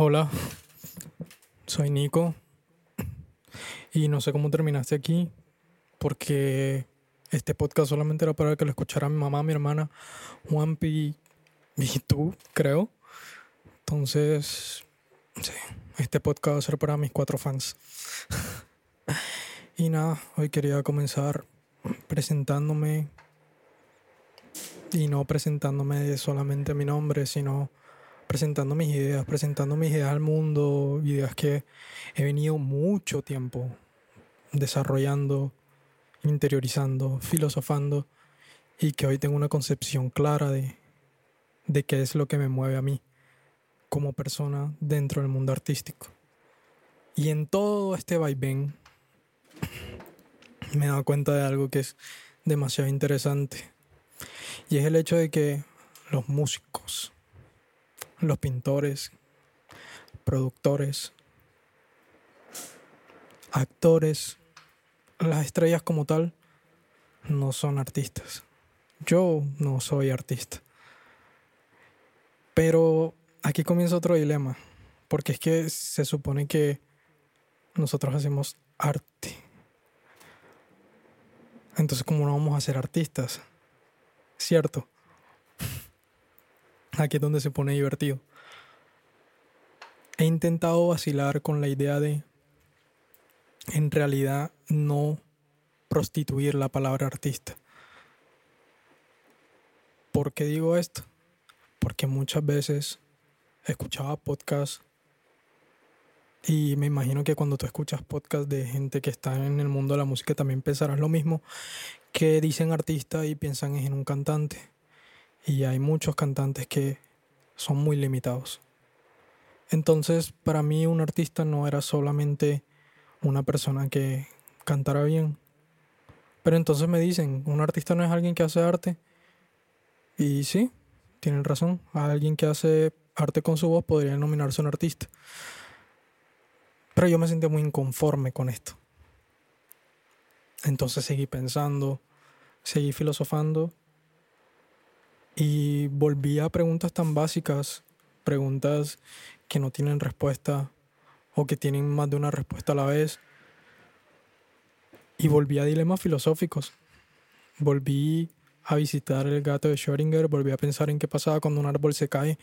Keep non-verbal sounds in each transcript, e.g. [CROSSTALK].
Hola, soy Nico y no sé cómo terminaste aquí porque este podcast solamente era para que lo escuchara mi mamá, mi hermana, Juanpi y tú, creo. Entonces, sí, este podcast va a ser para mis cuatro fans. y nada, hoy quería comenzar presentándome y no presentándome solamente mi nombre, sino presentando mis ideas, presentando mis ideas al mundo, ideas que he venido mucho tiempo desarrollando, interiorizando, filosofando y que hoy tengo una concepción clara de, de qué es lo que me mueve a mí como persona dentro del mundo artístico. Y en todo este vaivén me he dado cuenta de algo que es demasiado interesante. Y es el hecho de que los músicos, los pintores, productores, actores, las estrellas como tal, no son artistas. Yo no soy artista. Pero aquí comienza otro dilema, porque es que se supone que nosotros hacemos arte. Entonces, ¿cómo no vamos a ser artistas? ¿Cierto? Aquí es donde se pone divertido. He intentado vacilar con la idea de, en realidad, no prostituir la palabra artista. ¿Por qué digo esto? Porque muchas veces escuchaba podcasts y me imagino que cuando tú escuchas podcasts de gente que está en el mundo de la música también pensarás lo mismo, que dicen artista y piensan en un cantante. Y hay muchos cantantes que son muy limitados. Entonces, para mí un artista no era solamente una persona que cantara bien. Pero entonces me dicen, un artista no es alguien que hace arte. Y sí, tienen razón. Alguien que hace arte con su voz podría denominarse un artista. Pero yo me sentí muy inconforme con esto. Entonces seguí pensando, seguí filosofando y volví a preguntas tan básicas, preguntas que no tienen respuesta o que tienen más de una respuesta a la vez. Y volví a dilemas filosóficos. Volví a visitar el gato de Schrödinger, volví a pensar en qué pasaba cuando un árbol se cae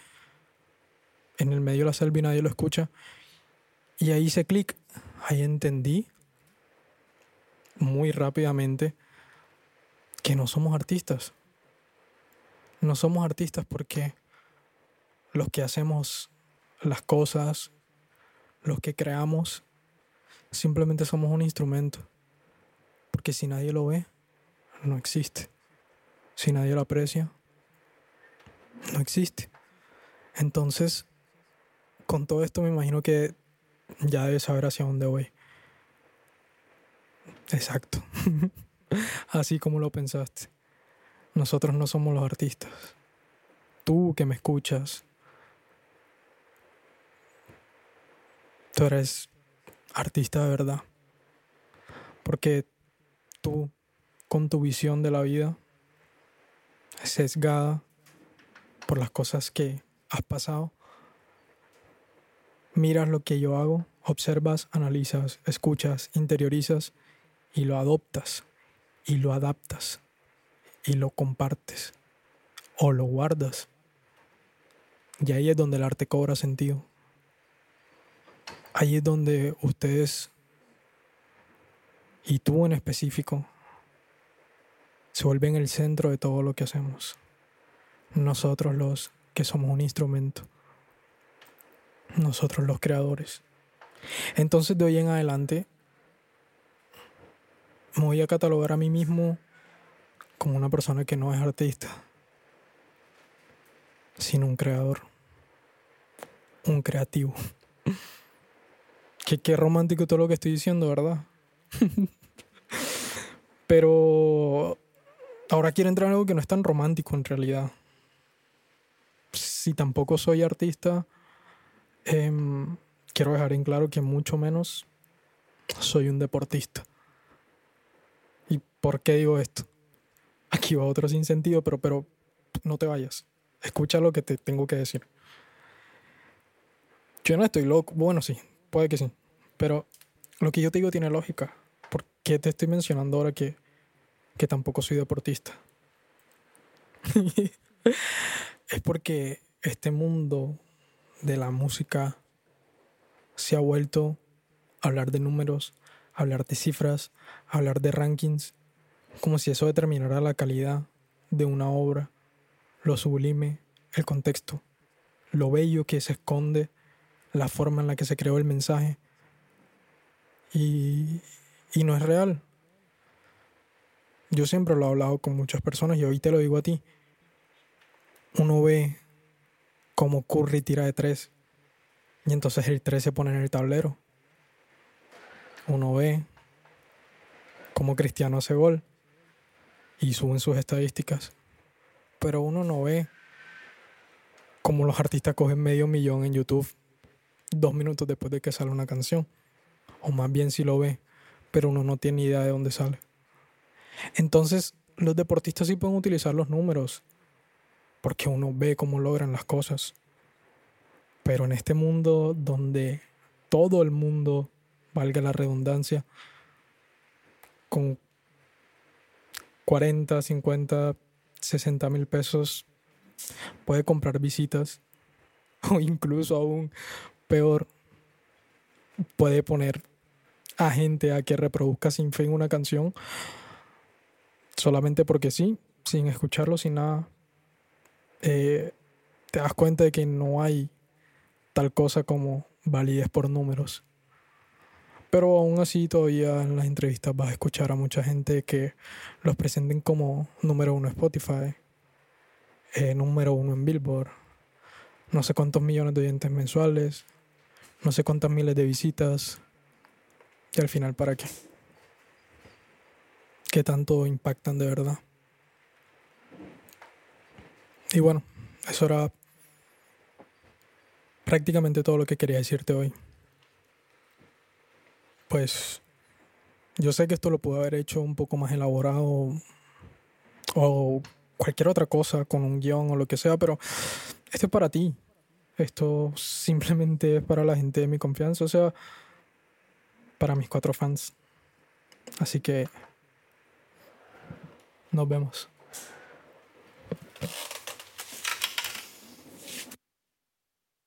en el medio de la selva y nadie lo escucha. Y ahí hice clic, ahí entendí muy rápidamente que no somos artistas. No somos artistas porque los que hacemos las cosas, los que creamos, simplemente somos un instrumento. Porque si nadie lo ve, no existe. Si nadie lo aprecia, no existe. Entonces, con todo esto me imagino que ya debes saber hacia dónde voy. Exacto. [LAUGHS] Así como lo pensaste. Nosotros no somos los artistas. Tú que me escuchas, tú eres artista de verdad. Porque tú, con tu visión de la vida, sesgada por las cosas que has pasado, miras lo que yo hago, observas, analizas, escuchas, interiorizas y lo adoptas y lo adaptas y lo compartes o lo guardas. Y ahí es donde el arte cobra sentido. Ahí es donde ustedes y tú en específico se vuelven el centro de todo lo que hacemos. Nosotros los que somos un instrumento nosotros los creadores. Entonces de hoy en adelante me voy a catalogar a mí mismo como una persona que no es artista, sino un creador, un creativo. Que qué romántico todo lo que estoy diciendo, ¿verdad? [LAUGHS] Pero ahora quiero entrar en algo que no es tan romántico en realidad. Si tampoco soy artista, Em, quiero dejar en claro que mucho menos soy un deportista. ¿Y por qué digo esto? Aquí va otro sin sentido, pero, pero no te vayas. Escucha lo que te tengo que decir. Yo no estoy loco. Bueno, sí, puede que sí. Pero lo que yo te digo tiene lógica. ¿Por qué te estoy mencionando ahora que, que tampoco soy deportista? [LAUGHS] es porque este mundo de la música se ha vuelto a hablar de números, hablar de cifras, hablar de rankings, como si eso determinara la calidad de una obra, lo sublime, el contexto, lo bello que se esconde, la forma en la que se creó el mensaje. Y, y no es real. Yo siempre lo he hablado con muchas personas y hoy te lo digo a ti. Uno ve cómo Curry tira de tres y entonces el 3 se pone en el tablero. Uno ve cómo Cristiano hace gol y suben sus estadísticas. Pero uno no ve cómo los artistas cogen medio millón en YouTube dos minutos después de que sale una canción. O más bien si lo ve, pero uno no tiene idea de dónde sale. Entonces, los deportistas sí pueden utilizar los números, porque uno ve cómo logran las cosas. Pero en este mundo donde todo el mundo, valga la redundancia, con 40, 50, 60 mil pesos puede comprar visitas [LAUGHS] o incluso aún peor puede poner a gente a que reproduzca sin fin una canción solamente porque sí, sin escucharlo, sin nada. Eh, te das cuenta de que no hay tal cosa como validez por números. Pero aún así todavía en las entrevistas vas a escuchar a mucha gente que los presenten como número uno en Spotify, eh, número uno en Billboard, no sé cuántos millones de oyentes mensuales, no sé cuántas miles de visitas. Y al final, ¿para qué? ¿Qué tanto impactan de verdad? Y bueno, eso era prácticamente todo lo que quería decirte hoy. Pues yo sé que esto lo pude haber hecho un poco más elaborado o cualquier otra cosa con un guion o lo que sea, pero esto es para ti. Esto simplemente es para la gente de mi confianza, o sea, para mis cuatro fans. Así que nos vemos.